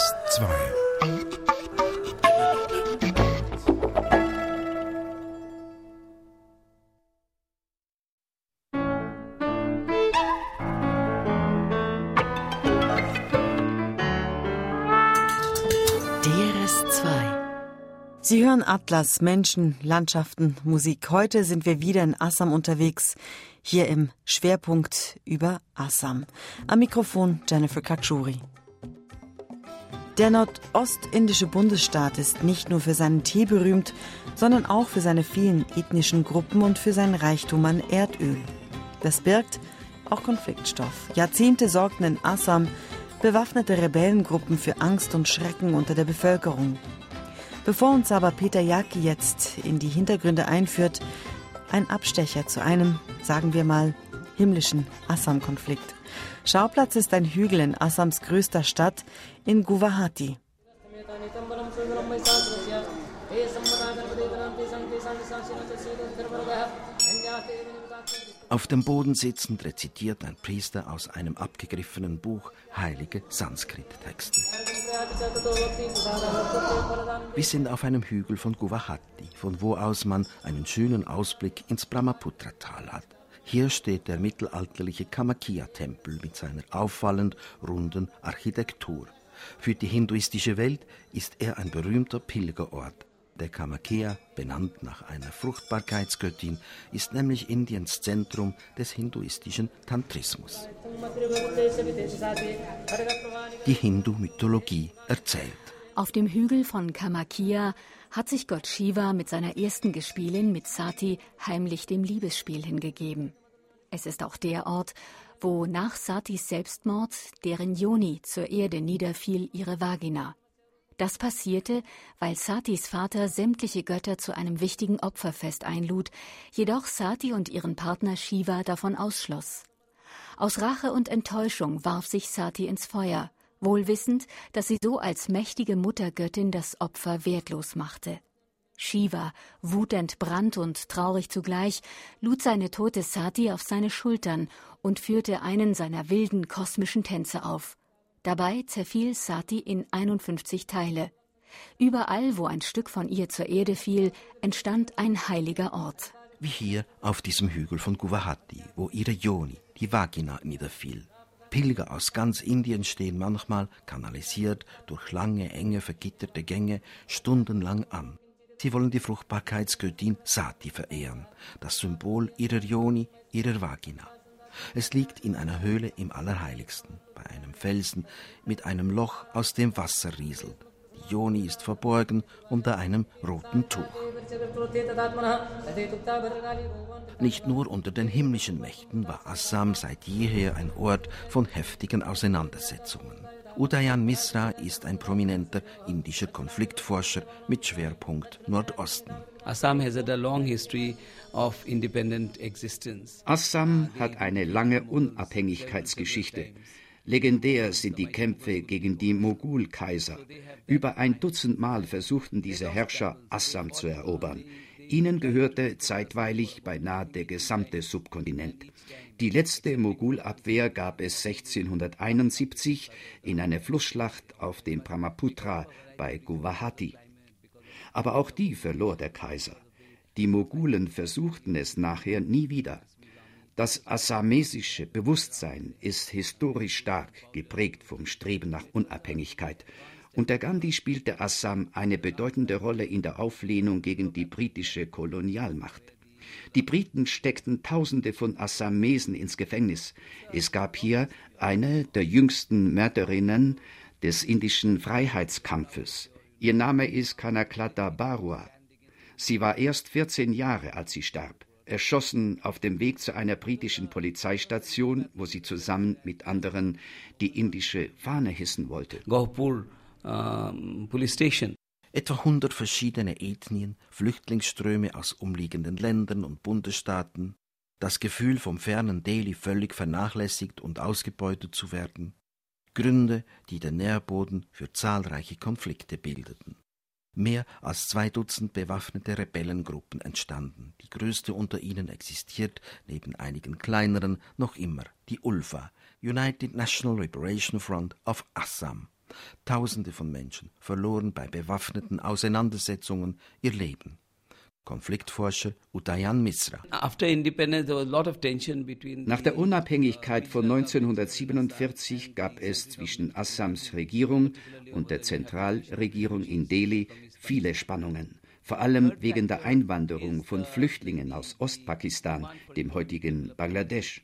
DRS2 Sie hören Atlas, Menschen, Landschaften, Musik. Heute sind wir wieder in Assam unterwegs, hier im Schwerpunkt über Assam. Am Mikrofon Jennifer Kachuri. Der nordostindische Bundesstaat ist nicht nur für seinen Tee berühmt, sondern auch für seine vielen ethnischen Gruppen und für seinen Reichtum an Erdöl. Das birgt auch Konfliktstoff. Jahrzehnte sorgten in Assam bewaffnete Rebellengruppen für Angst und Schrecken unter der Bevölkerung. Bevor uns aber Peter Jaki jetzt in die Hintergründe einführt, ein Abstecher zu einem, sagen wir mal, himmlischen Assam-Konflikt. Schauplatz ist ein Hügel in Assams größter Stadt, in Guwahati. Auf dem Boden sitzend rezitiert ein Priester aus einem abgegriffenen Buch heilige Sanskrit-Texte. Wir sind auf einem Hügel von Guwahati, von wo aus man einen schönen Ausblick ins Brahmaputra-Tal hat. Hier steht der mittelalterliche Kamakia-Tempel mit seiner auffallend runden Architektur. Für die hinduistische Welt ist er ein berühmter Pilgerort. Der Kamakea, benannt nach einer Fruchtbarkeitsgöttin, ist nämlich Indiens Zentrum des hinduistischen Tantrismus. Die Hindu-Mythologie erzählt. Auf dem Hügel von Kamakia hat sich Gott Shiva mit seiner ersten Gespielin, mit Sati, heimlich dem Liebesspiel hingegeben. Es ist auch der Ort, wo nach Satis Selbstmord deren Yoni zur Erde niederfiel, ihre Vagina. Das passierte, weil Satis Vater sämtliche Götter zu einem wichtigen Opferfest einlud, jedoch Sati und ihren Partner Shiva davon ausschloss. Aus Rache und Enttäuschung warf sich Sati ins Feuer, wohl wissend, dass sie so als mächtige Muttergöttin das Opfer wertlos machte. Shiva, wutentbrannt und traurig zugleich, lud seine tote Sati auf seine Schultern und führte einen seiner wilden kosmischen Tänze auf. Dabei zerfiel Sati in 51 Teile. Überall, wo ein Stück von ihr zur Erde fiel, entstand ein heiliger Ort. Wie hier auf diesem Hügel von Guwahati, wo ihre Yoni, die Vagina, niederfiel. Pilger aus ganz Indien stehen manchmal, kanalisiert durch lange, enge, vergitterte Gänge, stundenlang an. Sie wollen die Fruchtbarkeitsgöttin Sati verehren, das Symbol ihrer Yoni, ihrer Vagina. Es liegt in einer Höhle im Allerheiligsten, bei einem Felsen mit einem Loch, aus dem Wasser rieselt. Die Joni ist verborgen unter einem roten Tuch. Nicht nur unter den himmlischen Mächten war Assam seit jeher ein Ort von heftigen Auseinandersetzungen. Udayan Misra ist ein prominenter indischer Konfliktforscher mit Schwerpunkt Nordosten. Assam has had a long history of independent existence. Assam hat eine lange Unabhängigkeitsgeschichte. Legendär sind die Kämpfe gegen die Mogulkaiser. Über ein Dutzend Mal versuchten diese Herrscher, Assam zu erobern. Ihnen gehörte zeitweilig beinahe der gesamte Subkontinent. Die letzte Mogulabwehr gab es 1671 in einer Flussschlacht auf dem Brahmaputra bei Guwahati. Aber auch die verlor der Kaiser. Die Mogulen versuchten es nachher nie wieder. Das assamesische Bewusstsein ist historisch stark geprägt vom Streben nach Unabhängigkeit. Unter Gandhi spielte Assam eine bedeutende Rolle in der Auflehnung gegen die britische Kolonialmacht. Die Briten steckten Tausende von Assamesen ins Gefängnis. Es gab hier eine der jüngsten Mörderinnen des indischen Freiheitskampfes. Ihr Name ist Kanaklata Barua. Sie war erst 14 Jahre, als sie starb, erschossen auf dem Weg zu einer britischen Polizeistation, wo sie zusammen mit anderen die indische Fahne hissen wollte. Gopur um, Police Station. Etwa 100 verschiedene Ethnien, Flüchtlingsströme aus umliegenden Ländern und Bundesstaaten, das Gefühl vom fernen Delhi völlig vernachlässigt und ausgebeutet zu werden, Gründe, die den Nährboden für zahlreiche Konflikte bildeten. Mehr als zwei Dutzend bewaffnete Rebellengruppen entstanden. Die größte unter ihnen existiert neben einigen kleineren noch immer die ULFA, United National Liberation Front of Assam. Tausende von Menschen verloren bei bewaffneten Auseinandersetzungen ihr Leben. Konfliktforscher Udayan Misra. Nach der Unabhängigkeit von 1947 gab es zwischen Assams Regierung und der Zentralregierung in Delhi viele Spannungen, vor allem wegen der Einwanderung von Flüchtlingen aus Ostpakistan, dem heutigen Bangladesch.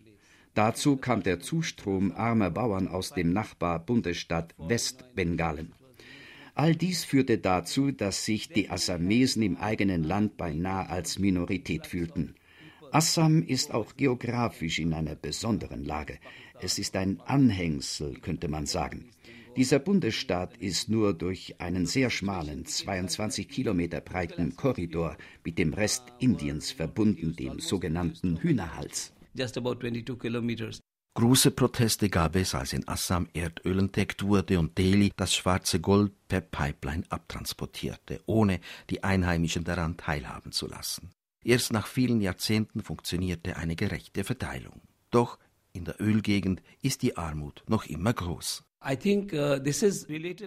Dazu kam der Zustrom armer Bauern aus dem Nachbarbundesstaat Westbengalen. All dies führte dazu, dass sich die Assamesen im eigenen Land beinahe als Minorität fühlten. Assam ist auch geografisch in einer besonderen Lage. Es ist ein Anhängsel, könnte man sagen. Dieser Bundesstaat ist nur durch einen sehr schmalen, 22 Kilometer breiten Korridor mit dem Rest Indiens verbunden, dem sogenannten Hühnerhals. Just about 22 kilometers. Große Proteste gab es, als in Assam Erdöl entdeckt wurde und Delhi das schwarze Gold per Pipeline abtransportierte, ohne die Einheimischen daran teilhaben zu lassen. Erst nach vielen Jahrzehnten funktionierte eine gerechte Verteilung. Doch in der Ölgegend ist die Armut noch immer groß. Uh,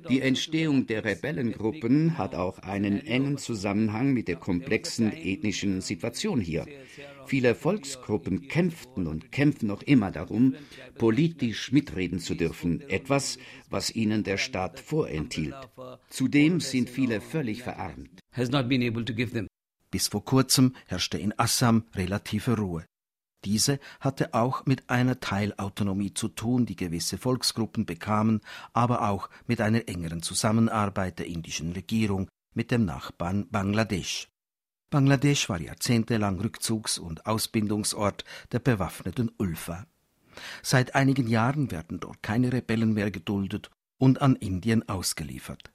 die Entstehung der Rebellengruppen hat auch einen engen Zusammenhang mit der komplexen ethnischen Situation hier. Viele Volksgruppen kämpften und kämpfen noch immer darum, politisch mitreden zu dürfen, etwas, was ihnen der Staat vorenthielt. Zudem sind viele völlig verarmt. Bis vor kurzem herrschte in Assam relative Ruhe. Diese hatte auch mit einer Teilautonomie zu tun, die gewisse Volksgruppen bekamen, aber auch mit einer engeren Zusammenarbeit der indischen Regierung mit dem Nachbarn Bangladesch. Bangladesch war jahrzehntelang Rückzugs- und Ausbildungsort der bewaffneten Ulfa. Seit einigen Jahren werden dort keine Rebellen mehr geduldet und an Indien ausgeliefert.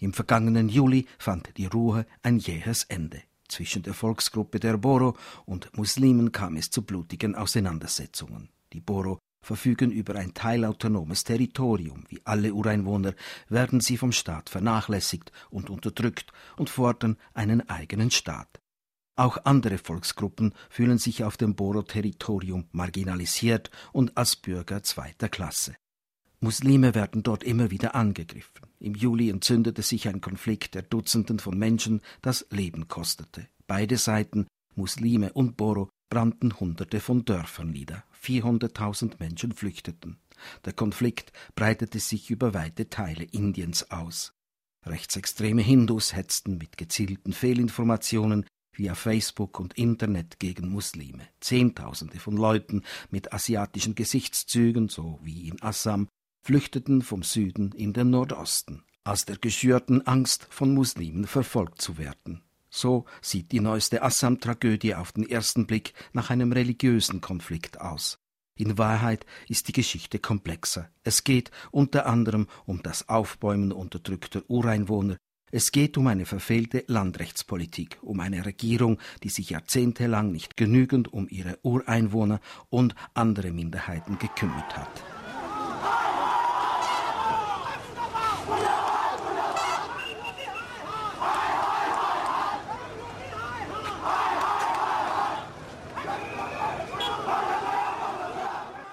Im vergangenen Juli fand die Ruhe ein jähes Ende. Zwischen der Volksgruppe der Boro und Muslimen kam es zu blutigen Auseinandersetzungen. Die Boro verfügen über ein teilautonomes Territorium. Wie alle Ureinwohner werden sie vom Staat vernachlässigt und unterdrückt und fordern einen eigenen Staat. Auch andere Volksgruppen fühlen sich auf dem Boro-Territorium marginalisiert und als Bürger zweiter Klasse. Muslime werden dort immer wieder angegriffen. Im Juli entzündete sich ein Konflikt, der Dutzenden von Menschen das Leben kostete. Beide Seiten, Muslime und Boro, brannten Hunderte von Dörfern nieder. 400.000 Menschen flüchteten. Der Konflikt breitete sich über weite Teile Indiens aus. Rechtsextreme Hindus hetzten mit gezielten Fehlinformationen via Facebook und Internet gegen Muslime. Zehntausende von Leuten mit asiatischen Gesichtszügen, so wie in Assam, flüchteten vom Süden in den Nordosten, aus der geschürten Angst, von Muslimen verfolgt zu werden. So sieht die neueste Assam-Tragödie auf den ersten Blick nach einem religiösen Konflikt aus. In Wahrheit ist die Geschichte komplexer. Es geht unter anderem um das Aufbäumen unterdrückter Ureinwohner. Es geht um eine verfehlte Landrechtspolitik, um eine Regierung, die sich jahrzehntelang nicht genügend um ihre Ureinwohner und andere Minderheiten gekümmert hat.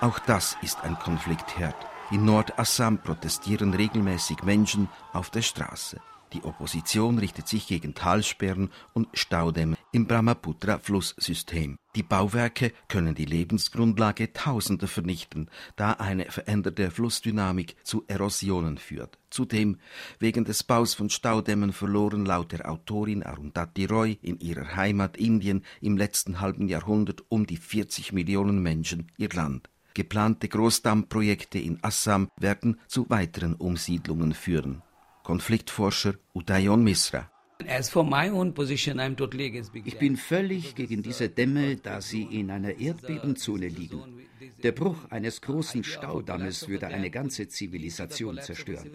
Auch das ist ein Konfliktherd. In Nordassam protestieren regelmäßig Menschen auf der Straße. Die Opposition richtet sich gegen Talsperren und Staudämme im Brahmaputra-Flusssystem. Die Bauwerke können die Lebensgrundlage Tausender vernichten, da eine veränderte Flussdynamik zu Erosionen führt. Zudem, wegen des Baus von Staudämmen verloren laut der Autorin Arundhati Roy in ihrer Heimat Indien im letzten halben Jahrhundert um die 40 Millionen Menschen ihr Land. Geplante Großdammprojekte in Assam werden zu weiteren Umsiedlungen führen. Konfliktforscher Udayon Misra. Ich bin völlig gegen diese Dämme, da sie in einer Erdbebenzone liegen. Der Bruch eines großen Staudammes würde eine ganze Zivilisation zerstören.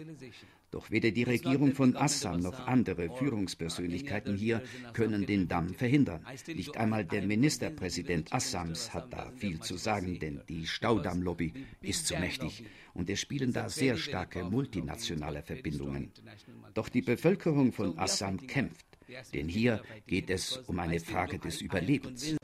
Doch weder die Regierung von Assam noch andere Führungspersönlichkeiten hier können den Damm verhindern. Nicht einmal der Ministerpräsident Assams hat da viel zu sagen, denn die Staudammlobby ist zu mächtig und es spielen da sehr starke multinationale Verbindungen. Doch die Bevölkerung von Assam kämpft. Denn hier geht es um eine Frage des Überlebens.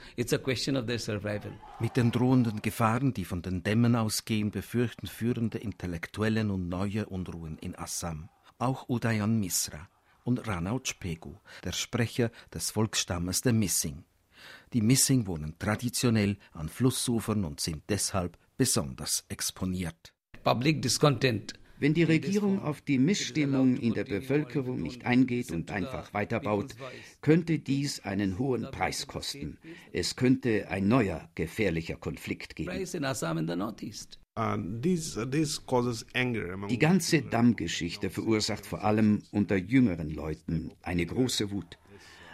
Mit den drohenden Gefahren, die von den Dämmen ausgehen, befürchten führende Intellektuellen und neue Unruhen in Assam. Auch Udayan Misra und Ranaut Spegu, der Sprecher des Volksstammes der Missing. Die Missing wohnen traditionell an Flussufern und sind deshalb besonders exponiert. Public discontent wenn die Regierung auf die Missstimmung in der Bevölkerung nicht eingeht und einfach weiterbaut, könnte dies einen hohen Preis kosten. Es könnte ein neuer gefährlicher Konflikt geben. Die ganze Dammgeschichte verursacht vor allem unter jüngeren Leuten eine große Wut.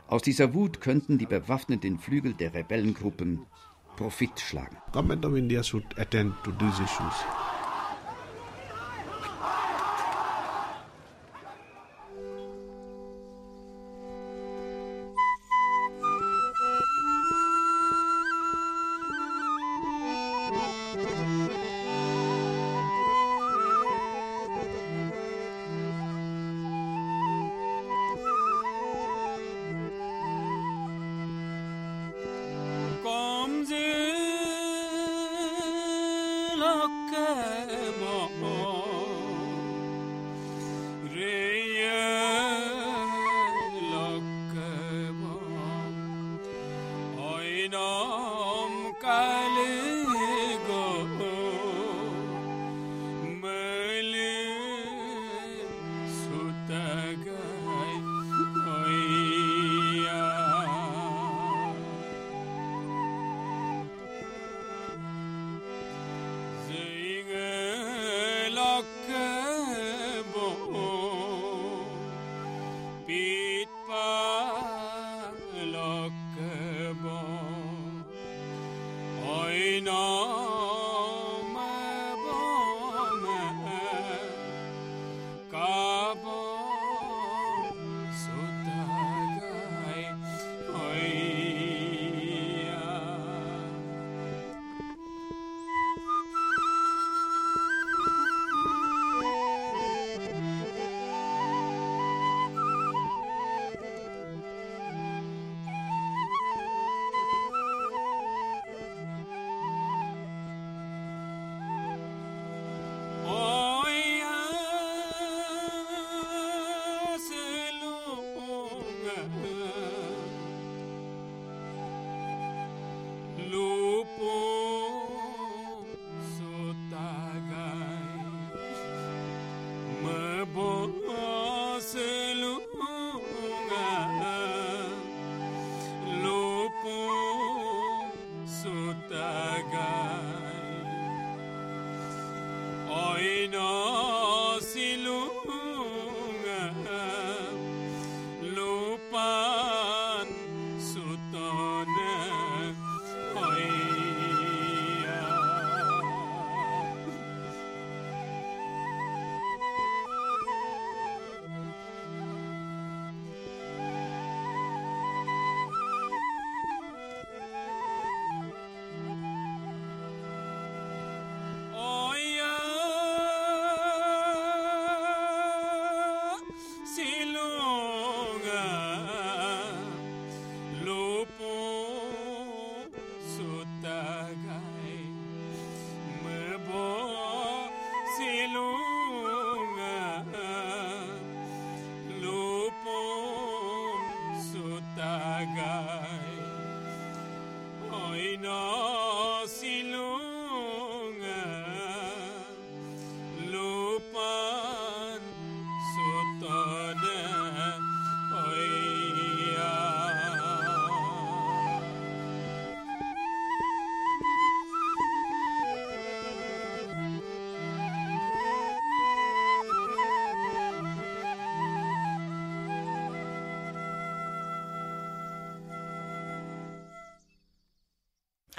Aus dieser Wut könnten die bewaffneten Flügel der Rebellengruppen Profit schlagen. Government of India should attend to these issues.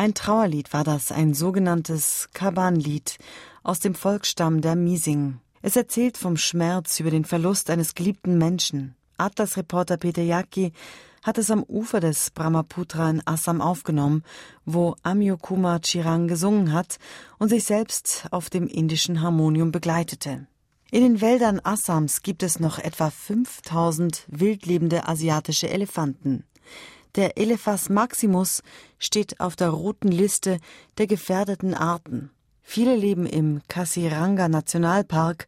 Ein Trauerlied war das, ein sogenanntes Kaban-Lied aus dem Volksstamm der Mising. Es erzählt vom Schmerz über den Verlust eines geliebten Menschen. Atlas-Reporter Peter Yaki hat es am Ufer des Brahmaputra in Assam aufgenommen, wo Amyo Kumar Chirang gesungen hat und sich selbst auf dem indischen Harmonium begleitete. In den Wäldern Assams gibt es noch etwa 5000 wildlebende asiatische Elefanten. Der Elephas maximus steht auf der roten Liste der gefährdeten Arten. Viele leben im Kasiranga Nationalpark,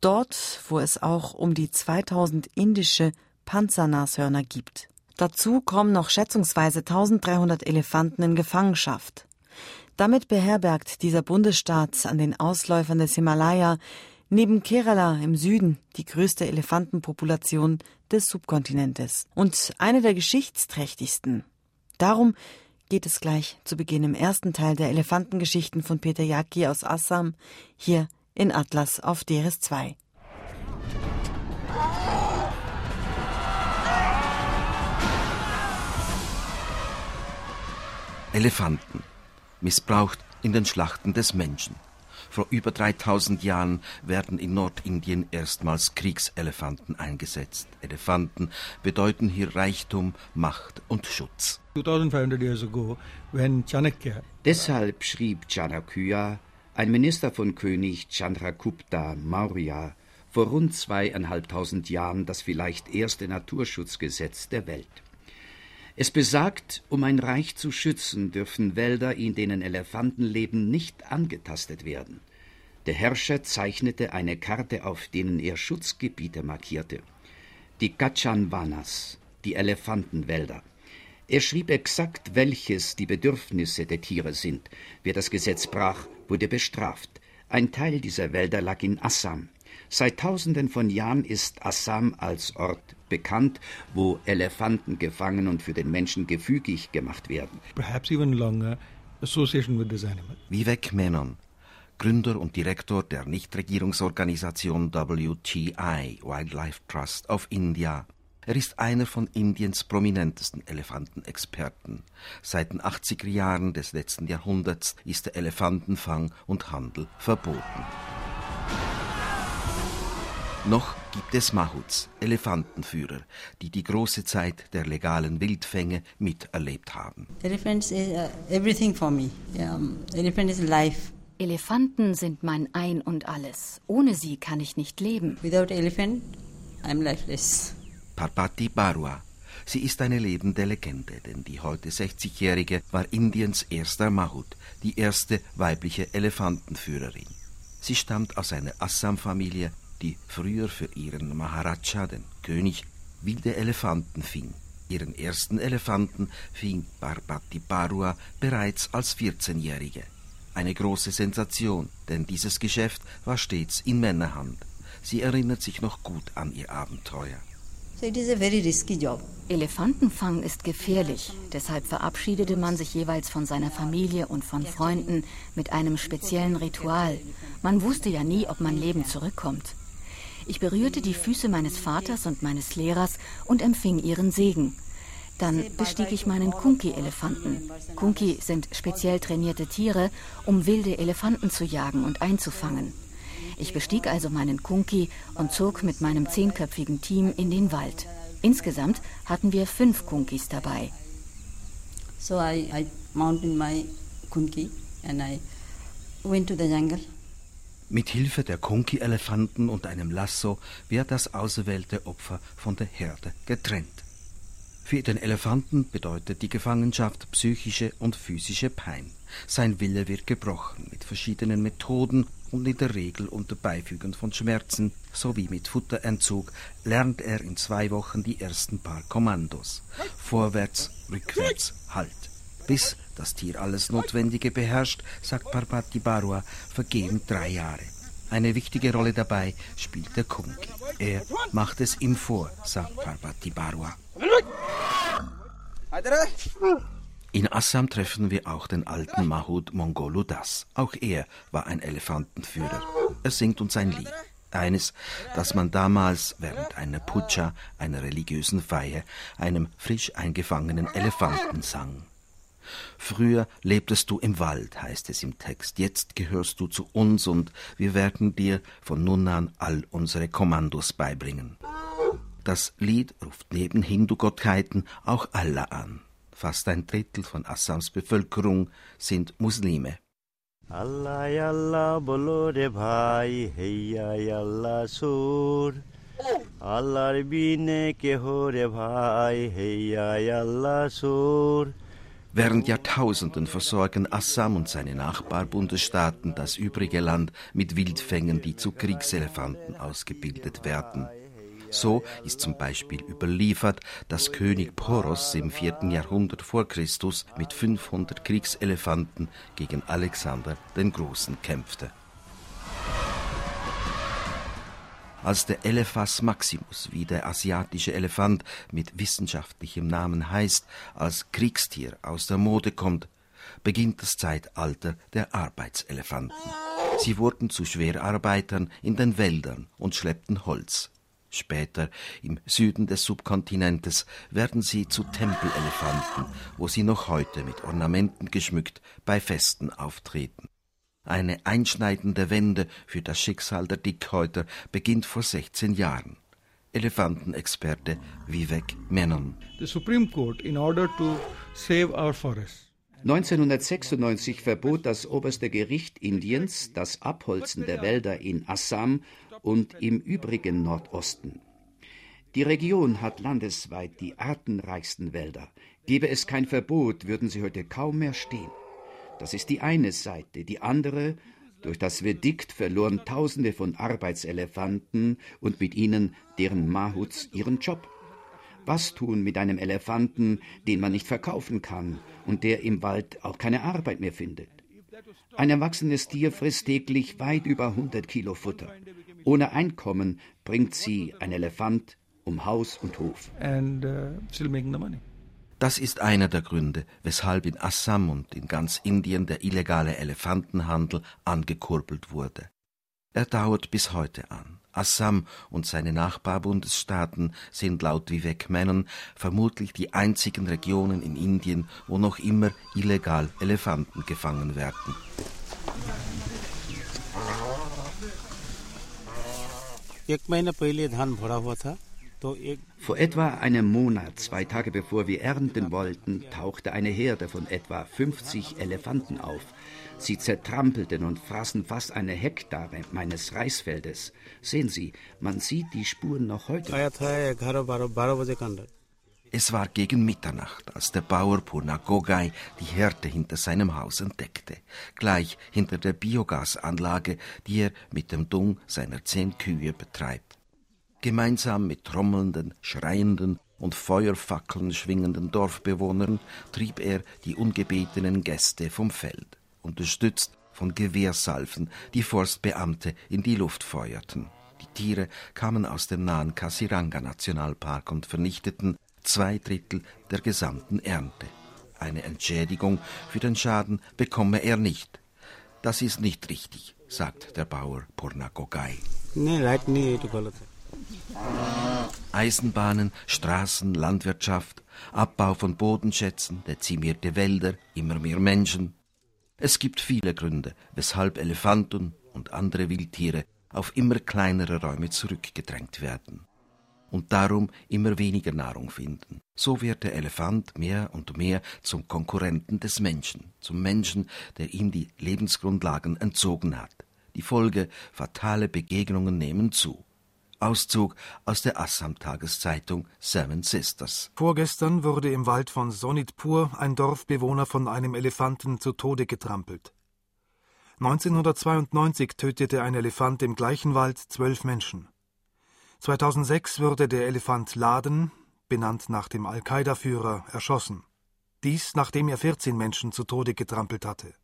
dort, wo es auch um die 2000 indische Panzernashörner gibt. Dazu kommen noch schätzungsweise 1300 Elefanten in Gefangenschaft. Damit beherbergt dieser Bundesstaat an den Ausläufern des Himalaya neben Kerala im Süden die größte Elefantenpopulation des Subkontinentes und eine der geschichtsträchtigsten. Darum geht es gleich zu Beginn im ersten Teil der Elefantengeschichten von Peter Yaki aus Assam, hier in Atlas auf DRS2. Elefanten, missbraucht in den Schlachten des Menschen. Vor über 3000 Jahren werden in Nordindien erstmals Kriegselefanten eingesetzt. Elefanten bedeuten hier Reichtum, Macht und Schutz. 2500 years ago, when Chanakya Deshalb schrieb Chanakya, ein Minister von König Chandragupta Maurya, vor rund zweieinhalbtausend Jahren das vielleicht erste Naturschutzgesetz der Welt. Es besagt, um ein Reich zu schützen, dürfen Wälder, in denen Elefanten leben, nicht angetastet werden. Der Herrscher zeichnete eine Karte auf, denen er Schutzgebiete markierte. Die Gachanvanas, die Elefantenwälder. Er schrieb exakt, welches die Bedürfnisse der Tiere sind. Wer das Gesetz brach, wurde bestraft. Ein Teil dieser Wälder lag in Assam. Seit Tausenden von Jahren ist Assam als Ort bekannt, wo Elefanten gefangen und für den Menschen gefügig gemacht werden. Perhaps even longer association with this animal. Vivek Menon, Gründer und Direktor der Nichtregierungsorganisation WTI Wildlife Trust of India. Er ist einer von Indiens prominentesten Elefantenexperten. Seit den 80er Jahren des letzten Jahrhunderts ist der Elefantenfang und Handel verboten. Noch gibt es Mahuts, Elefantenführer, die die große Zeit der legalen Wildfänge miterlebt haben. Elephants is uh, everything for me. Elephant is life. Elefanten sind mein Ein und alles. Ohne sie kann ich nicht leben. Without elephant, I'm lifeless. Parpati Barua. Sie ist eine lebende Legende, denn die heute 60-Jährige war Indiens erster Mahut, die erste weibliche Elefantenführerin. Sie stammt aus einer Assam-Familie die früher für ihren Maharaja, den König, wilde Elefanten fing. Ihren ersten Elefanten fing Barbati Barua bereits als 14-Jährige. Eine große Sensation, denn dieses Geschäft war stets in Männerhand. Sie erinnert sich noch gut an ihr Abenteuer. So it is a very risky job. Elefantenfang ist gefährlich. Deshalb verabschiedete man sich jeweils von seiner Familie und von Freunden mit einem speziellen Ritual. Man wusste ja nie, ob man lebend zurückkommt. Ich berührte die Füße meines Vaters und meines Lehrers und empfing ihren Segen. Dann bestieg ich meinen Kunki-Elefanten. Kunki sind speziell trainierte Tiere, um wilde Elefanten zu jagen und einzufangen. Ich bestieg also meinen Kunki und zog mit meinem zehnköpfigen Team in den Wald. Insgesamt hatten wir fünf Kunkis dabei. So I, I mounted my Kunki and I went to the jungle. Mit Hilfe der Konki-Elefanten und einem Lasso wird das auserwählte Opfer von der Herde getrennt. Für den Elefanten bedeutet die Gefangenschaft psychische und physische Pein. Sein Wille wird gebrochen mit verschiedenen Methoden und in der Regel unter Beifügen von Schmerzen sowie mit Futterentzug lernt er in zwei Wochen die ersten paar Kommandos. Vorwärts, rückwärts, Halt. Bis das Tier alles Notwendige beherrscht, sagt Parvati Barua, vergehen drei Jahre. Eine wichtige Rolle dabei spielt der Kunki. Er macht es ihm vor, sagt Parvati Barua. In Assam treffen wir auch den alten Mahud Mongolu Das. Auch er war ein Elefantenführer. Er singt uns ein Lied. Eines, das man damals während einer Puja, einer religiösen Feier, einem frisch eingefangenen Elefanten sang. Früher lebtest du im Wald, heißt es im Text. Jetzt gehörst du zu uns und wir werden dir von nun an all unsere Kommandos beibringen. Das Lied ruft neben Hindu-Gottheiten auch Allah an. Fast ein Drittel von Assams Bevölkerung sind Muslime. Allah Allah bolo re bhai heiya Allah sur আল্লাহর বিনে কেহ রে ভাই হেয়া আল্লাহ সুর Während Jahrtausenden versorgen Assam und seine Nachbarbundesstaaten das übrige Land mit Wildfängen, die zu Kriegselefanten ausgebildet werden. So ist zum Beispiel überliefert, dass König Poros im 4. Jahrhundert vor Christus mit 500 Kriegselefanten gegen Alexander den Großen kämpfte. Als der Elephas maximus, wie der asiatische Elefant mit wissenschaftlichem Namen heißt, als Kriegstier aus der Mode kommt, beginnt das Zeitalter der Arbeitselefanten. Sie wurden zu Schwerarbeitern in den Wäldern und schleppten Holz. Später, im Süden des Subkontinentes, werden sie zu Tempelelefanten, wo sie noch heute mit Ornamenten geschmückt bei Festen auftreten. Eine einschneidende Wende für das Schicksal der Dickhäuter beginnt vor 16 Jahren. Elefantenexperte Vivek Menon. The Supreme Court, in order to save our forests, 1996 verbot das oberste Gericht Indiens das Abholzen der Wälder in Assam und im übrigen Nordosten. Die Region hat landesweit die artenreichsten Wälder. Gäbe es kein Verbot, würden sie heute kaum mehr stehen. Das ist die eine Seite. Die andere, durch das Verdikt verloren Tausende von Arbeitselefanten und mit ihnen deren Mahuts ihren Job. Was tun mit einem Elefanten, den man nicht verkaufen kann und der im Wald auch keine Arbeit mehr findet? Ein erwachsenes Tier frisst täglich weit über 100 Kilo Futter. Ohne Einkommen bringt sie ein Elefant um Haus und Hof. And, uh, das ist einer der Gründe, weshalb in Assam und in ganz Indien der illegale Elefantenhandel angekurbelt wurde. Er dauert bis heute an. Assam und seine Nachbarbundesstaaten sind laut Vivek Menon vermutlich die einzigen Regionen in Indien, wo noch immer illegal Elefanten gefangen werden. एक महीना पहले धान भरा हुआ था vor etwa einem Monat, zwei Tage bevor wir ernten wollten, tauchte eine Herde von etwa 50 Elefanten auf. Sie zertrampelten und fraßen fast eine Hektare meines Reisfeldes. Sehen Sie, man sieht die Spuren noch heute. Es war gegen Mitternacht, als der Bauer Purna Gogai die Herde hinter seinem Haus entdeckte, gleich hinter der Biogasanlage, die er mit dem Dung seiner zehn Kühe betreibt. Gemeinsam mit trommelnden, schreienden und Feuerfackeln schwingenden Dorfbewohnern trieb er die ungebetenen Gäste vom Feld, unterstützt von Gewehrsalven, die Forstbeamte in die Luft feuerten. Die Tiere kamen aus dem nahen Kasiranga Nationalpark und vernichteten zwei Drittel der gesamten Ernte. Eine Entschädigung für den Schaden bekomme er nicht. Das ist nicht richtig, sagt der Bauer Purna Gogai. Nee, right, nee, Eisenbahnen, Straßen, Landwirtschaft, Abbau von Bodenschätzen, dezimierte Wälder, immer mehr Menschen. Es gibt viele Gründe, weshalb Elefanten und andere Wildtiere auf immer kleinere Räume zurückgedrängt werden und darum immer weniger Nahrung finden. So wird der Elefant mehr und mehr zum Konkurrenten des Menschen, zum Menschen, der ihm die Lebensgrundlagen entzogen hat. Die Folge fatale Begegnungen nehmen zu. Auszug aus der Assam-Tageszeitung Seven Sisters. Vorgestern wurde im Wald von Sonitpur ein Dorfbewohner von einem Elefanten zu Tode getrampelt. 1992 tötete ein Elefant im gleichen Wald zwölf Menschen. 2006 wurde der Elefant Laden, benannt nach dem Al-Qaida-Führer, erschossen. Dies, nachdem er 14 Menschen zu Tode getrampelt hatte.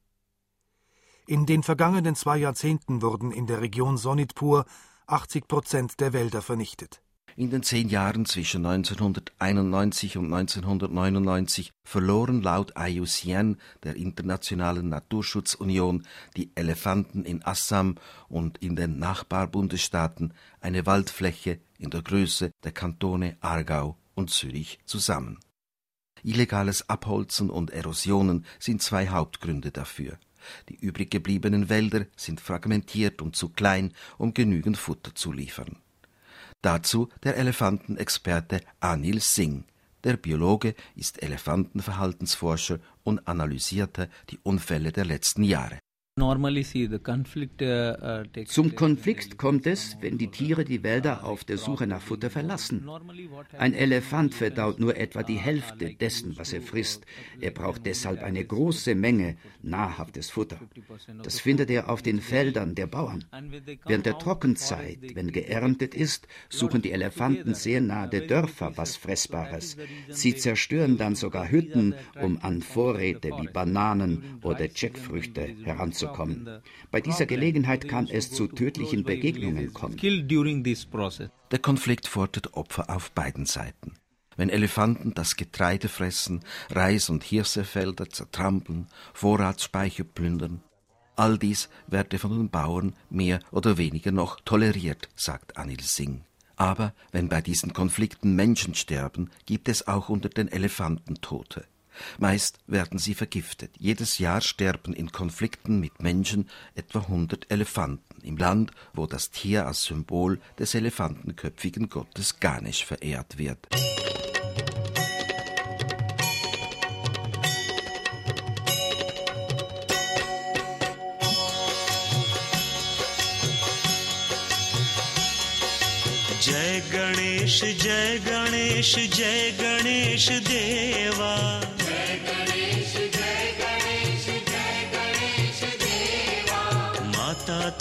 In den vergangenen zwei Jahrzehnten wurden in der Region Sonitpur 80 Prozent der Wälder vernichtet. In den zehn Jahren zwischen 1991 und 1999 verloren laut IUCN, der Internationalen Naturschutzunion, die Elefanten in Assam und in den Nachbarbundesstaaten eine Waldfläche in der Größe der Kantone Aargau und Zürich zusammen. Illegales Abholzen und Erosionen sind zwei Hauptgründe dafür. Die übrig gebliebenen Wälder sind fragmentiert und zu klein, um genügend Futter zu liefern. Dazu der Elefantenexperte Anil Singh. Der Biologe ist Elefantenverhaltensforscher und analysierte die Unfälle der letzten Jahre. Uh, Zum Konflikt kommt es, wenn die Tiere die Wälder auf der Suche nach Futter verlassen. Ein Elefant verdaut nur etwa die Hälfte dessen, was er frisst. Er braucht deshalb eine große Menge nahrhaftes Futter. Das findet er auf den Feldern der Bauern. Während der Trockenzeit, wenn geerntet ist, suchen die Elefanten sehr nahe der Dörfer was Fressbares. Sie zerstören dann sogar Hütten, um an Vorräte wie Bananen oder Jackfrüchte heranzukommen. Bei dieser Gelegenheit kann es zu tödlichen Begegnungen kommen. Der Konflikt fordert Opfer auf beiden Seiten. Wenn Elefanten das Getreide fressen, Reis- und Hirsefelder zertrampeln, Vorratsspeicher plündern, all dies werde von den Bauern mehr oder weniger noch toleriert, sagt Anil Singh. Aber wenn bei diesen Konflikten Menschen sterben, gibt es auch unter den Elefanten Tote. Meist werden sie vergiftet. Jedes Jahr sterben in Konflikten mit Menschen etwa 100 Elefanten im Land, wo das Tier als Symbol des elefantenköpfigen Gottes Ganesh verehrt wird. जय गणेश जय गणेश जय गणेश देवा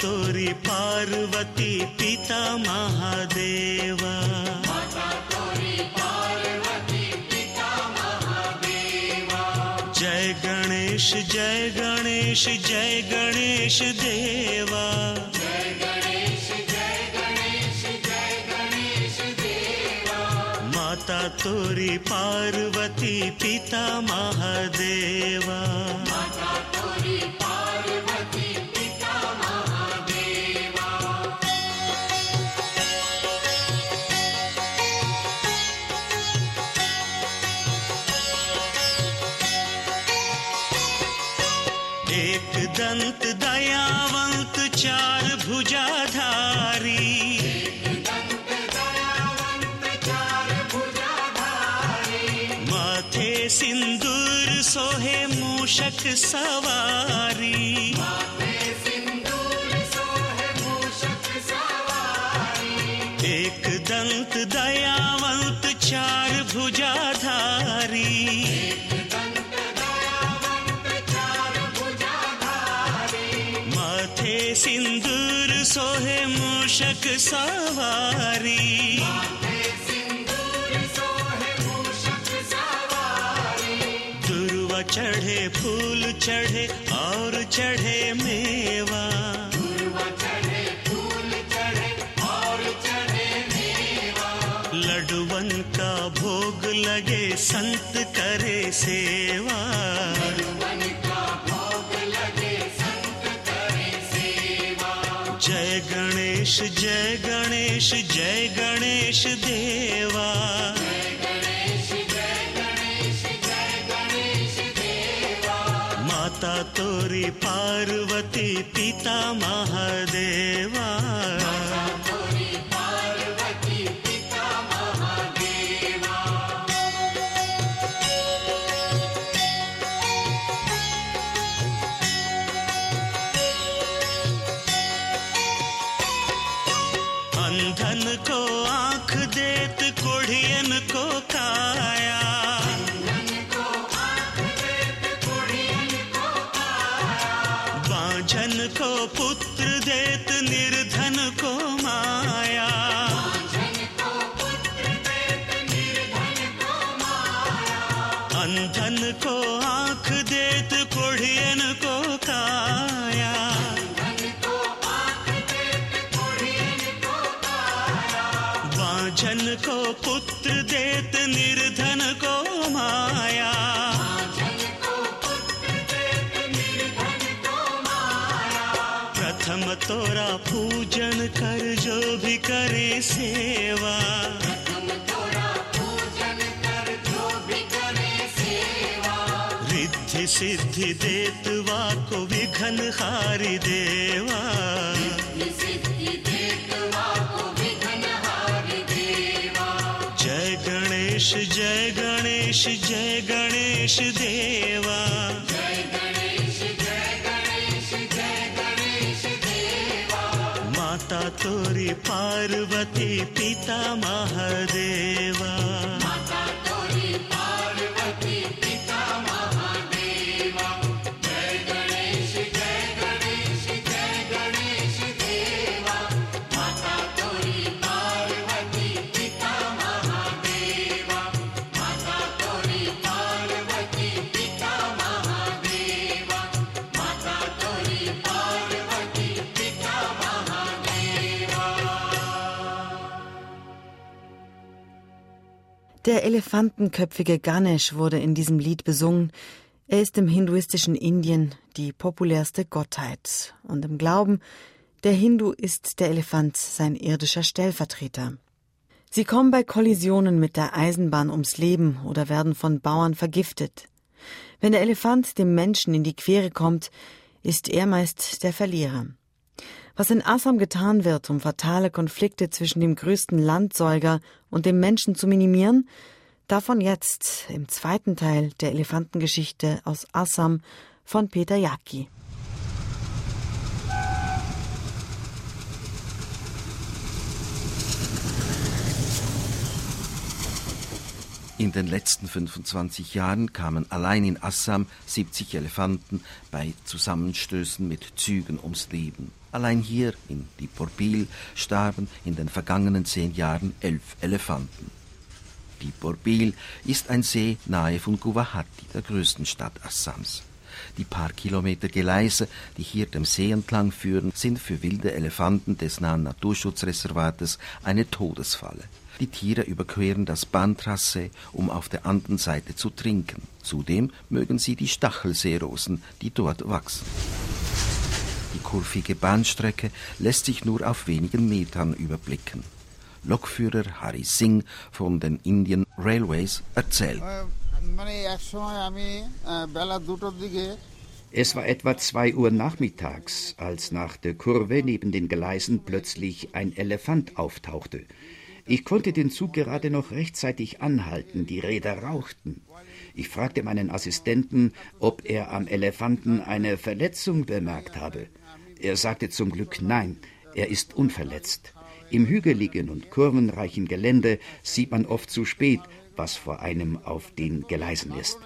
तोरी पार्वती पिता महादेवा। जय गणेश जय गणेश जय गणेश देवा। माता तोरी पार्वती पिता महादेवा। मूषक सवारी। एक दंत दयावंत चार भुजाधारी। माथे सिंदूर सोहे मूषक सवारी। चढ़े फूल चढ़े और चढ़े मेवा। लडुवन का भोग लगे संत करे सेवा। जय गणेश जय गणेश जय गणेश देवा। तोरी पार्वती पिता महादेवा सिद्धि देतवा को विघन हारी देवा। जय गणेश जय गणेश जय गणेश देवा। माता तोरी पार्वती पिता Mahadeva. Der elefantenköpfige Ganesh wurde in diesem Lied besungen. Er ist im hinduistischen Indien die populärste Gottheit. Und im Glauben, der Hindu ist der Elefant sein irdischer Stellvertreter. Sie kommen bei Kollisionen mit der Eisenbahn ums Leben oder werden von Bauern vergiftet. Wenn der Elefant dem Menschen in die Quere kommt, ist er meist der Verlierer. Was in Assam getan wird, um fatale Konflikte zwischen dem größten Landsäuger und dem Menschen zu minimieren, davon jetzt im zweiten Teil der Elefantengeschichte aus Assam von Peter Jaki. In den letzten 25 Jahren kamen allein in Assam 70 Elefanten bei Zusammenstößen mit Zügen ums Leben. Allein hier in Diporbil starben in den vergangenen zehn Jahren elf Elefanten. Diporbil ist ein See nahe von Guwahati, der größten Stadt Assams. Die paar Kilometer Gleise, die hier dem See entlang führen, sind für wilde Elefanten des nahen Naturschutzreservates eine Todesfalle. Die Tiere überqueren das Bahntrasse, um auf der anderen Seite zu trinken. Zudem mögen sie die Stachelseerosen, die dort wachsen. Die kurvige Bahnstrecke lässt sich nur auf wenigen Metern überblicken. Lokführer Hari Singh von den Indian Railways erzählt. Es war etwa zwei Uhr nachmittags, als nach der Kurve neben den Gleisen plötzlich ein Elefant auftauchte. Ich konnte den Zug gerade noch rechtzeitig anhalten, die Räder rauchten. Ich fragte meinen Assistenten, ob er am Elefanten eine Verletzung bemerkt habe. Er sagte zum Glück nein, er ist unverletzt. Im hügeligen und kurvenreichen Gelände sieht man oft zu spät, was vor einem auf den Gleisen ist.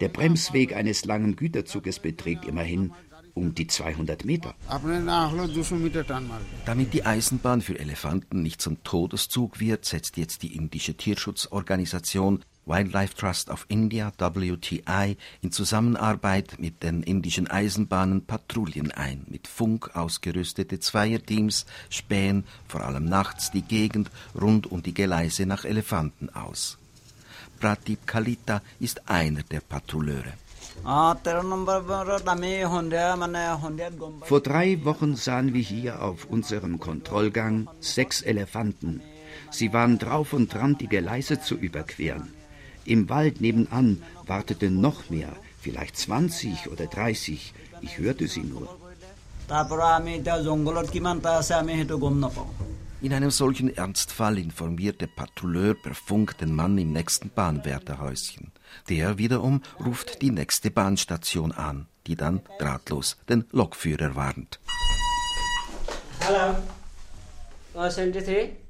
Der Bremsweg eines langen Güterzuges beträgt immerhin um die 200 Meter. Damit die Eisenbahn für Elefanten nicht zum Todeszug wird, setzt jetzt die indische Tierschutzorganisation Wildlife Trust of India WTI in Zusammenarbeit mit den indischen Eisenbahnen Patrouillen ein. Mit Funk ausgerüstete Zweierteams spähen vor allem nachts die Gegend rund um die Gleise nach Elefanten aus. Pratip Kalita ist einer der Patrouilleure. Vor drei Wochen sahen wir hier auf unserem Kontrollgang sechs Elefanten. Sie waren drauf und dran, die Gleise zu überqueren. Im Wald nebenan warteten noch mehr, vielleicht 20 oder 30. Ich hörte sie nur. In einem solchen Ernstfall informiert der Patrouilleur per Funk den Mann im nächsten Bahnwärterhäuschen. Der wiederum ruft die nächste Bahnstation an, die dann drahtlos den Lokführer warnt. Hallo. 73?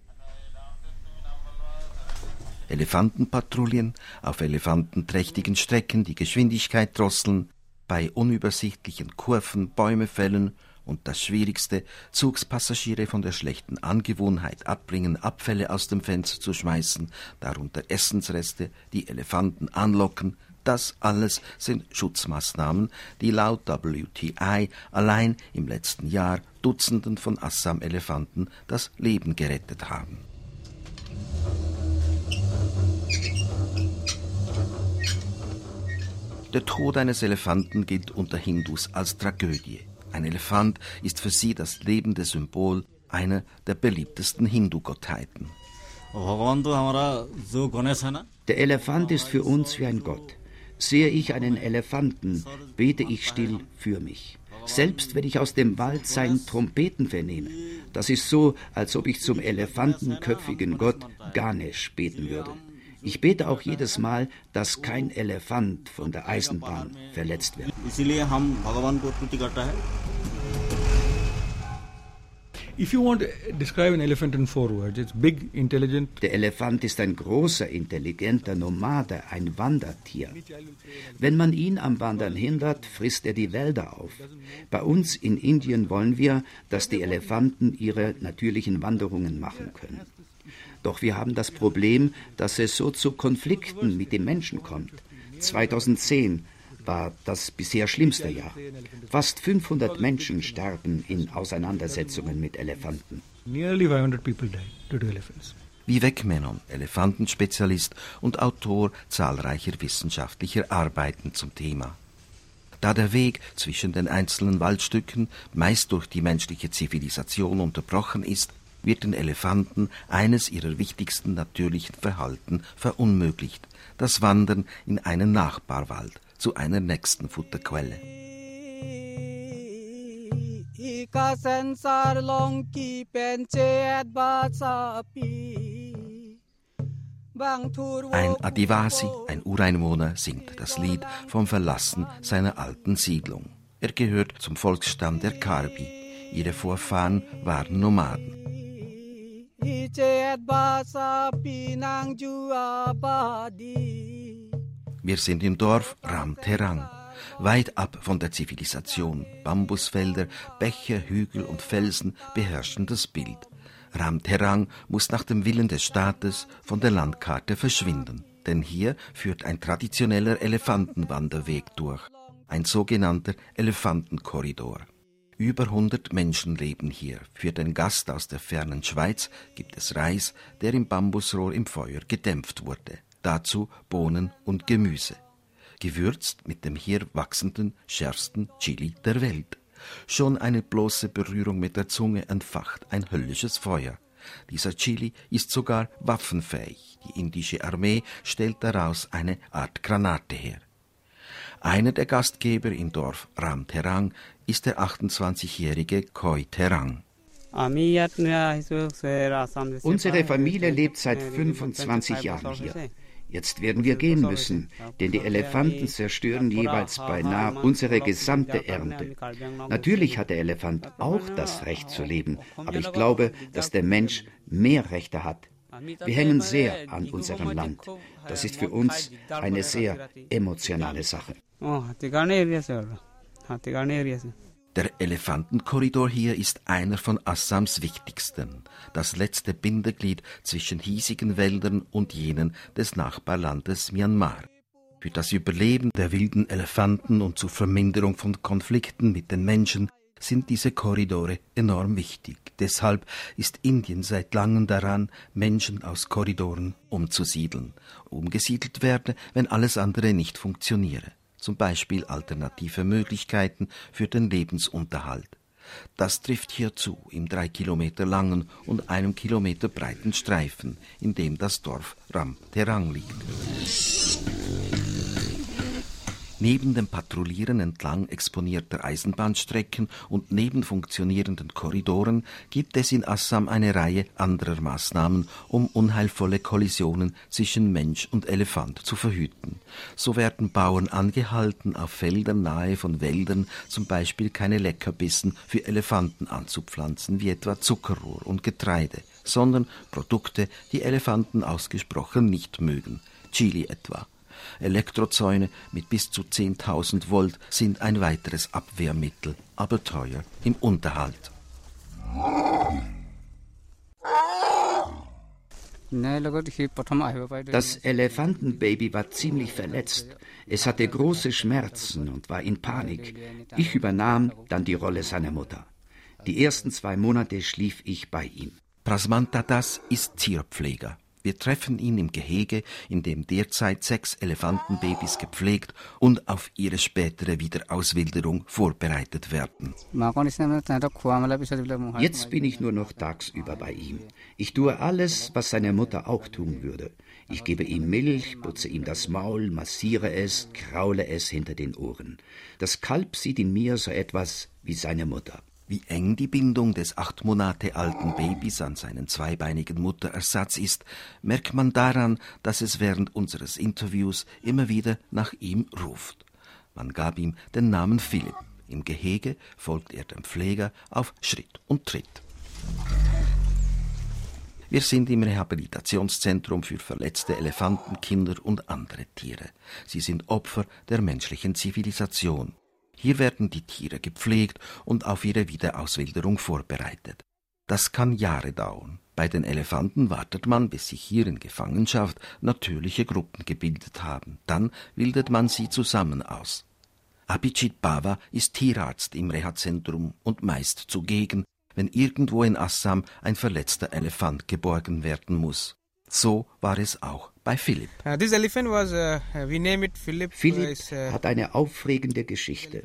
Elefantenpatrouillen auf elefantenträchtigen Strecken die Geschwindigkeit drosseln, bei unübersichtlichen Kurven Bäume fällen und das Schwierigste, Zugspassagiere von der schlechten Angewohnheit abbringen, Abfälle aus dem Fenster zu schmeißen, darunter Essensreste, die Elefanten anlocken, das alles sind Schutzmaßnahmen, die laut WTI allein im letzten Jahr Dutzenden von Assam-Elefanten das Leben gerettet haben. Der Tod eines Elefanten gilt unter Hindus als Tragödie. Ein Elefant ist für sie das lebende Symbol einer der beliebtesten Hindu-Gottheiten. Der Elefant ist für uns wie ein Gott. Sehe ich einen Elefanten, bete ich still für mich. Selbst wenn ich aus dem Wald sein Trompeten vernehme. Das ist so, als ob ich zum elefantenköpfigen Gott Ganesh beten würde. Ich bete auch jedes Mal, dass kein Elefant von der Eisenbahn verletzt wird. Der Elefant ist ein großer, intelligenter Nomade, ein Wandertier. Wenn man ihn am Wandern hindert, frisst er die Wälder auf. Bei uns in Indien wollen wir, dass die Elefanten ihre natürlichen Wanderungen machen können. Doch wir haben das Problem, dass es so zu Konflikten mit den Menschen kommt. 2010 war das bisher schlimmste Jahr. Fast 500 Menschen sterben in Auseinandersetzungen mit Elefanten. Nearly 500 people died due to elephants. Vivek Menon, Elefantenspezialist und Autor zahlreicher wissenschaftlicher Arbeiten zum Thema. Da der Weg zwischen den einzelnen Waldstücken meist durch die menschliche Zivilisation unterbrochen ist, wird den Elefanten eines ihrer wichtigsten natürlichen Verhalten verunmöglicht, das Wandern in einen Nachbarwald, zu einer nächsten Futterquelle. Ein Adivasi, ein Ureinwohner, singt das Lied vom Verlassen seiner alten Siedlung. Er gehört zum Volksstamm der Karbi. Ihre Vorfahren waren Nomaden. Wir sind im Dorf Ramterang, weit ab von der Zivilisation. Bambusfelder, Bäche, Hügel und Felsen beherrschen das Bild. Ramterang muss nach dem Willen des Staates von der Landkarte verschwinden, denn hier führt ein traditioneller Elefantenwanderweg durch, ein sogenannter Elefantenkorridor. Über 100 Menschen leben hier. Für den Gast aus der fernen Schweiz gibt es Reis, der im Bambusrohr im Feuer gedämpft wurde dazu Bohnen und Gemüse, gewürzt mit dem hier wachsenden, schärfsten Chili der Welt. Schon eine bloße Berührung mit der Zunge entfacht ein höllisches Feuer. Dieser Chili ist sogar waffenfähig. Die indische Armee stellt daraus eine Art Granate her. Einer der Gastgeber im Dorf Ram Terang ist der 28-jährige Koi Terang. Unsere Familie lebt seit 25 Jahren hier. Jetzt werden wir gehen müssen, denn die Elefanten zerstören jeweils beinahe unsere gesamte Ernte. Natürlich hat der Elefant auch das Recht zu leben, aber ich glaube, dass der Mensch mehr Rechte hat. Wir hängen sehr an unserem Land. Das ist für uns eine sehr emotionale Sache. Der Elefantenkorridor hier ist einer von Assams wichtigsten, das letzte Bindeglied zwischen hiesigen Wäldern und jenen des Nachbarlandes Myanmar. Für das Überleben der wilden Elefanten und zur Verminderung von Konflikten mit den Menschen sind diese Korridore enorm wichtig. Deshalb ist Indien seit langem daran, Menschen aus Korridoren umzusiedeln. Umgesiedelt werde, wenn alles andere nicht funktioniere zum Beispiel alternative Möglichkeiten für den Lebensunterhalt. Das trifft hier zu im drei Kilometer langen und einem Kilometer breiten Streifen, in dem das Dorf Ram Terang liegt. Neben dem Patrouillieren entlang exponierter Eisenbahnstrecken und neben funktionierenden Korridoren gibt es in Assam eine Reihe anderer Maßnahmen, um unheilvolle Kollisionen zwischen Mensch und Elefant zu verhüten. So werden Bauern angehalten, auf Feldern nahe von Wäldern zum Beispiel keine Leckerbissen für Elefanten anzupflanzen, wie etwa Zuckerrohr und Getreide, sondern Produkte, die Elefanten ausgesprochen nicht mögen, Chili etwa. Elektrozäune mit bis zu 10.000 Volt sind ein weiteres Abwehrmittel, aber teuer im Unterhalt. Das Elefantenbaby war ziemlich verletzt. Es hatte große Schmerzen und war in Panik. Ich übernahm dann die Rolle seiner Mutter. Die ersten zwei Monate schlief ich bei ihm. Prasmantadas ist Tierpfleger. Wir treffen ihn im Gehege, in dem derzeit sechs Elefantenbabys gepflegt und auf ihre spätere Wiederauswilderung vorbereitet werden. Jetzt bin ich nur noch tagsüber bei ihm. Ich tue alles, was seine Mutter auch tun würde. Ich gebe ihm Milch, putze ihm das Maul, massiere es, kraule es hinter den Ohren. Das Kalb sieht in mir so etwas wie seine Mutter. Wie eng die Bindung des acht Monate alten Babys an seinen zweibeinigen Mutterersatz ist, merkt man daran, dass es während unseres Interviews immer wieder nach ihm ruft. Man gab ihm den Namen Philipp. Im Gehege folgt er dem Pfleger auf Schritt und Tritt. Wir sind im Rehabilitationszentrum für verletzte Elefanten, Kinder und andere Tiere. Sie sind Opfer der menschlichen Zivilisation. Hier werden die Tiere gepflegt und auf ihre Wiederauswilderung vorbereitet. Das kann Jahre dauern. Bei den Elefanten wartet man, bis sich hier in Gefangenschaft natürliche Gruppen gebildet haben. Dann wildet man sie zusammen aus. Abhijit Bava ist Tierarzt im Reha-Zentrum und meist zugegen, wenn irgendwo in Assam ein verletzter Elefant geborgen werden muss. So war es auch bei Philipp. Uh, uh, Philip. Philipp hat eine aufregende Geschichte.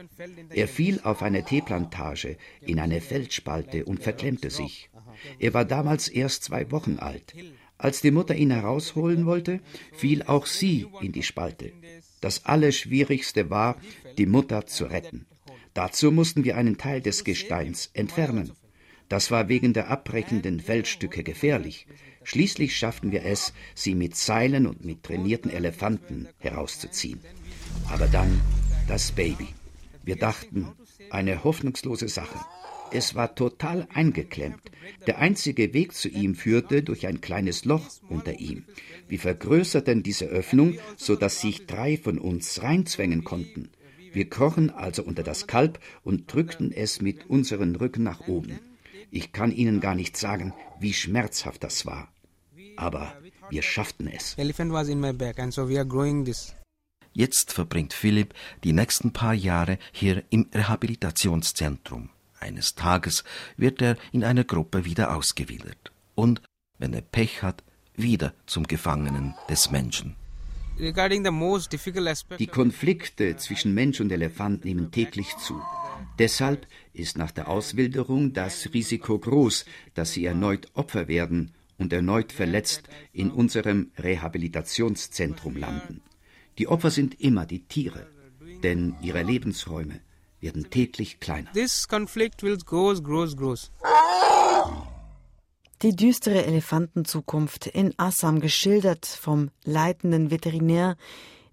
Er fiel auf eine Teeplantage in eine Feldspalte und verklemmte sich. Er war damals erst zwei Wochen alt. Als die Mutter ihn herausholen wollte, fiel auch sie in die Spalte. Das Allerschwierigste war, die Mutter zu retten. Dazu mussten wir einen Teil des Gesteins entfernen. Das war wegen der abbrechenden Felsstücke gefährlich. Schließlich schafften wir es, sie mit Seilen und mit trainierten Elefanten herauszuziehen. Aber dann das Baby. Wir dachten, eine hoffnungslose Sache. Es war total eingeklemmt. Der einzige Weg zu ihm führte durch ein kleines Loch unter ihm. Wir vergrößerten diese Öffnung, so dass sich drei von uns reinzwängen konnten. Wir krochen also unter das Kalb und drückten es mit unseren Rücken nach oben. Ich kann Ihnen gar nicht sagen, wie schmerzhaft das war. Aber wir schafften es. Jetzt verbringt Philipp die nächsten paar Jahre hier im Rehabilitationszentrum. Eines Tages wird er in einer Gruppe wieder ausgewildert und, wenn er Pech hat, wieder zum Gefangenen des Menschen. Die Konflikte zwischen Mensch und Elefant nehmen täglich zu. Deshalb ist nach der Auswilderung das Risiko groß, dass sie erneut Opfer werden und erneut verletzt in unserem Rehabilitationszentrum landen. Die Opfer sind immer die Tiere, denn ihre Lebensräume werden täglich kleiner. This conflict will grows, grows, grows. Die düstere Elefantenzukunft in Assam geschildert vom leitenden Veterinär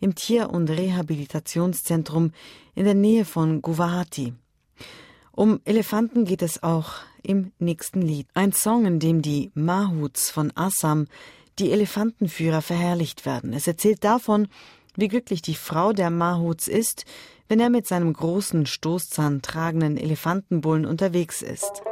im Tier- und Rehabilitationszentrum in der Nähe von Guwahati. Um Elefanten geht es auch im nächsten Lied. Ein Song, in dem die Mahuts von Assam, die Elefantenführer, verherrlicht werden. Es erzählt davon, wie glücklich die Frau der Mahuts ist, wenn er mit seinem großen Stoßzahn tragenden Elefantenbullen unterwegs ist.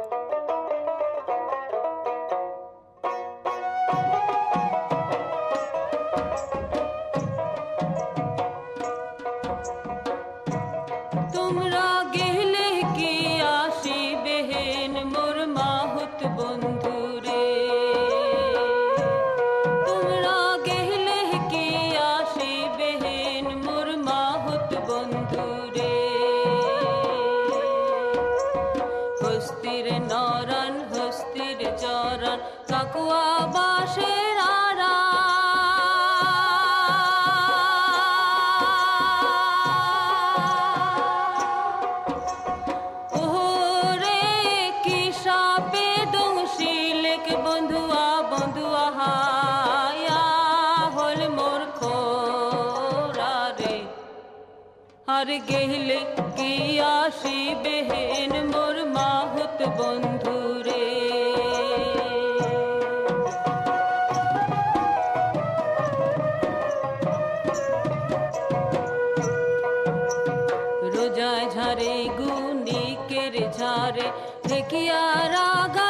রোজায় ঝারে গুণিকের ঝারে ঢেকিয়া রাগা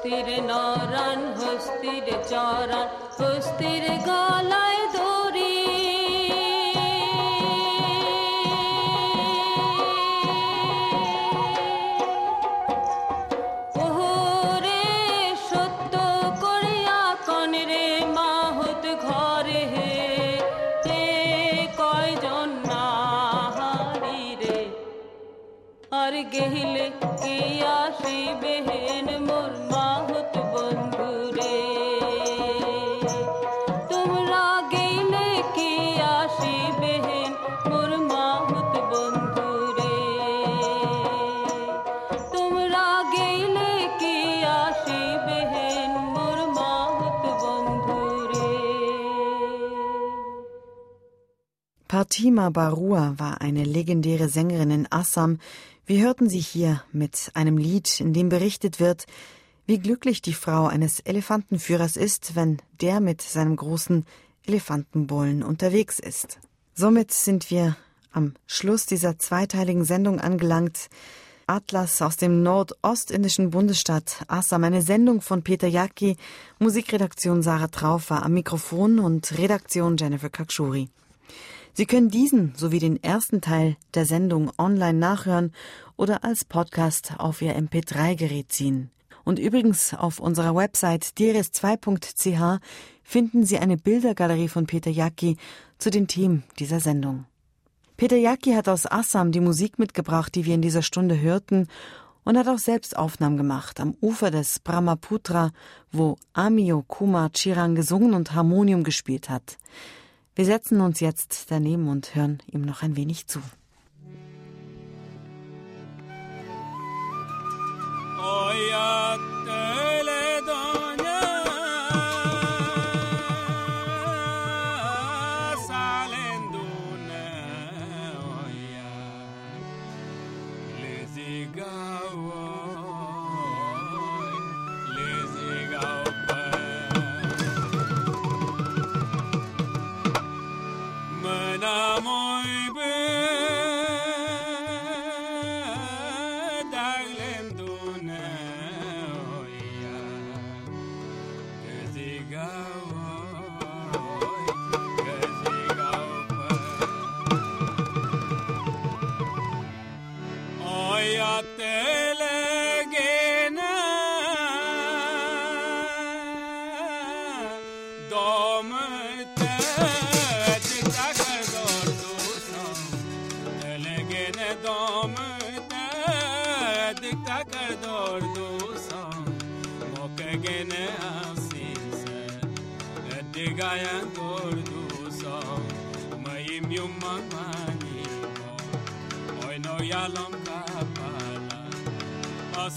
হস্তির নরান হস্তির চরান হস্তির গলায় দড়ি। ওহরে সত্য Partima Barua war eine legendäre Sängerin in Assam. Wir hörten sie hier mit einem Lied, in dem berichtet wird, wie glücklich die Frau eines Elefantenführers ist, wenn der mit seinem großen Elefantenbullen unterwegs ist. Somit sind wir am Schluss dieser zweiteiligen Sendung angelangt. Atlas aus dem nordostindischen Bundesstaat Assam, eine Sendung von Peter Jacki, Musikredaktion Sarah Traufer, am Mikrofon und Redaktion Jennifer Kakshuri. Sie können diesen sowie den ersten Teil der Sendung online nachhören oder als Podcast auf Ihr MP3-Gerät ziehen. Und übrigens auf unserer Website diris2.ch finden Sie eine Bildergalerie von Peter Jacki zu den Themen dieser Sendung. Peter Jacki hat aus Assam die Musik mitgebracht, die wir in dieser Stunde hörten, und hat auch selbst Aufnahmen gemacht am Ufer des Brahmaputra, wo Amio Kumar Chirang gesungen und Harmonium gespielt hat. Wir setzen uns jetzt daneben und hören ihm noch ein wenig zu.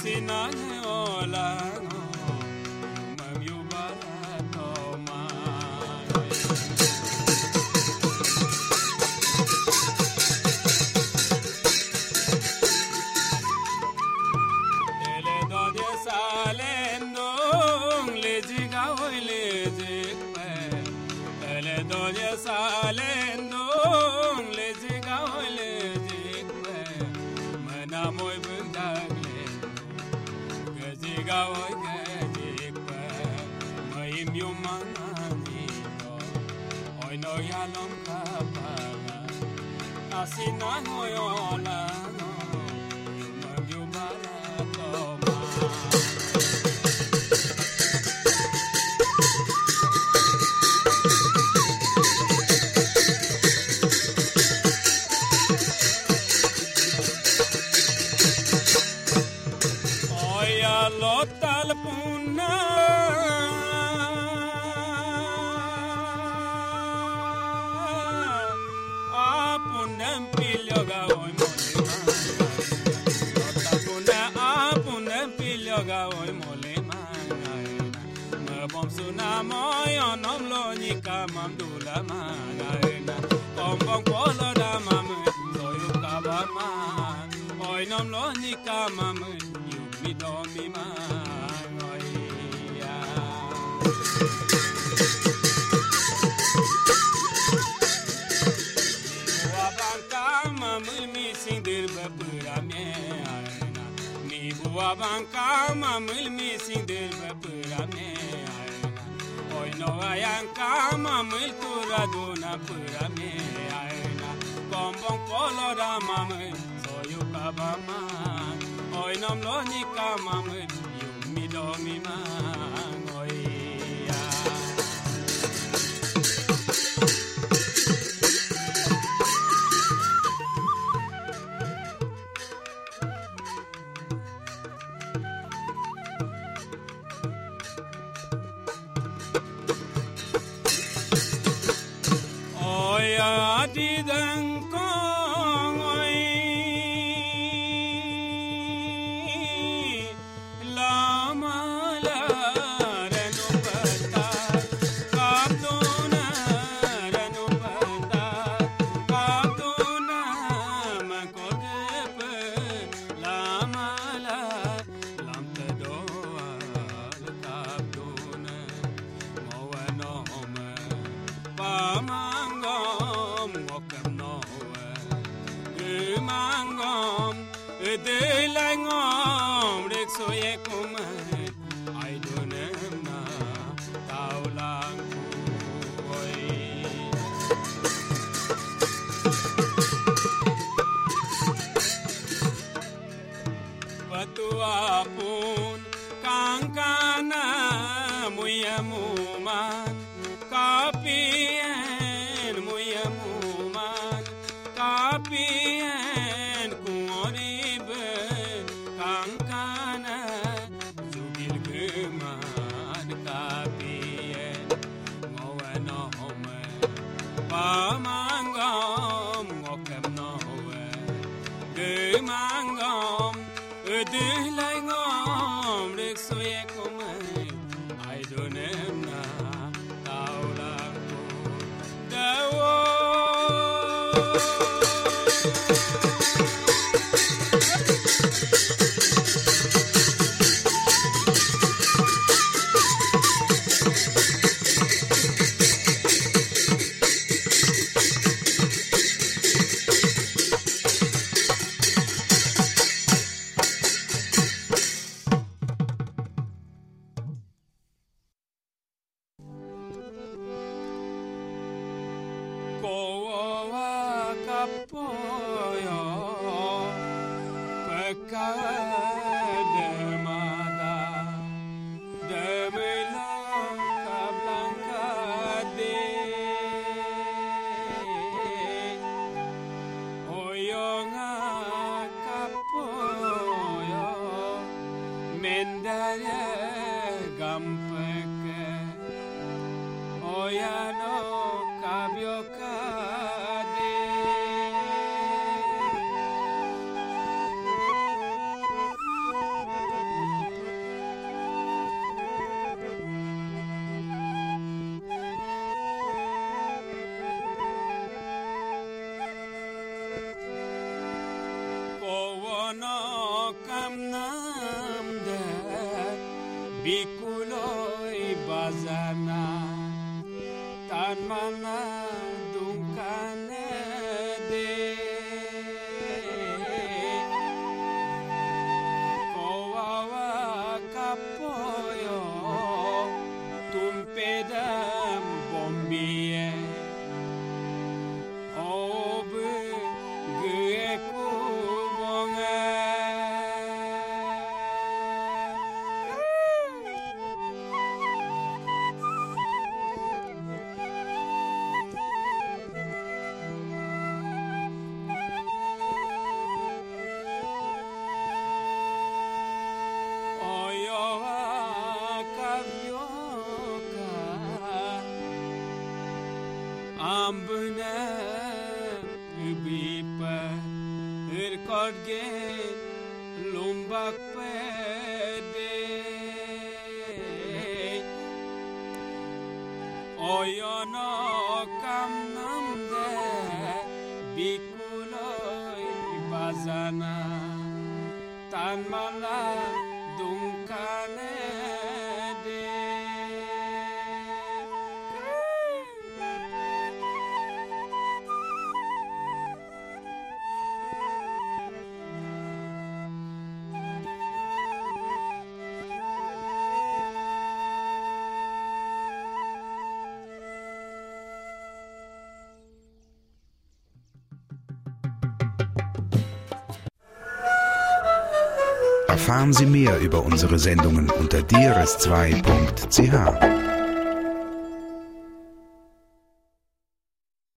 sinan olan sina moyoni bongpoloda mame soyo kabama oinom lonika mame yumidomima dil Erfahren Sie mehr über unsere Sendungen unter drs2.ch.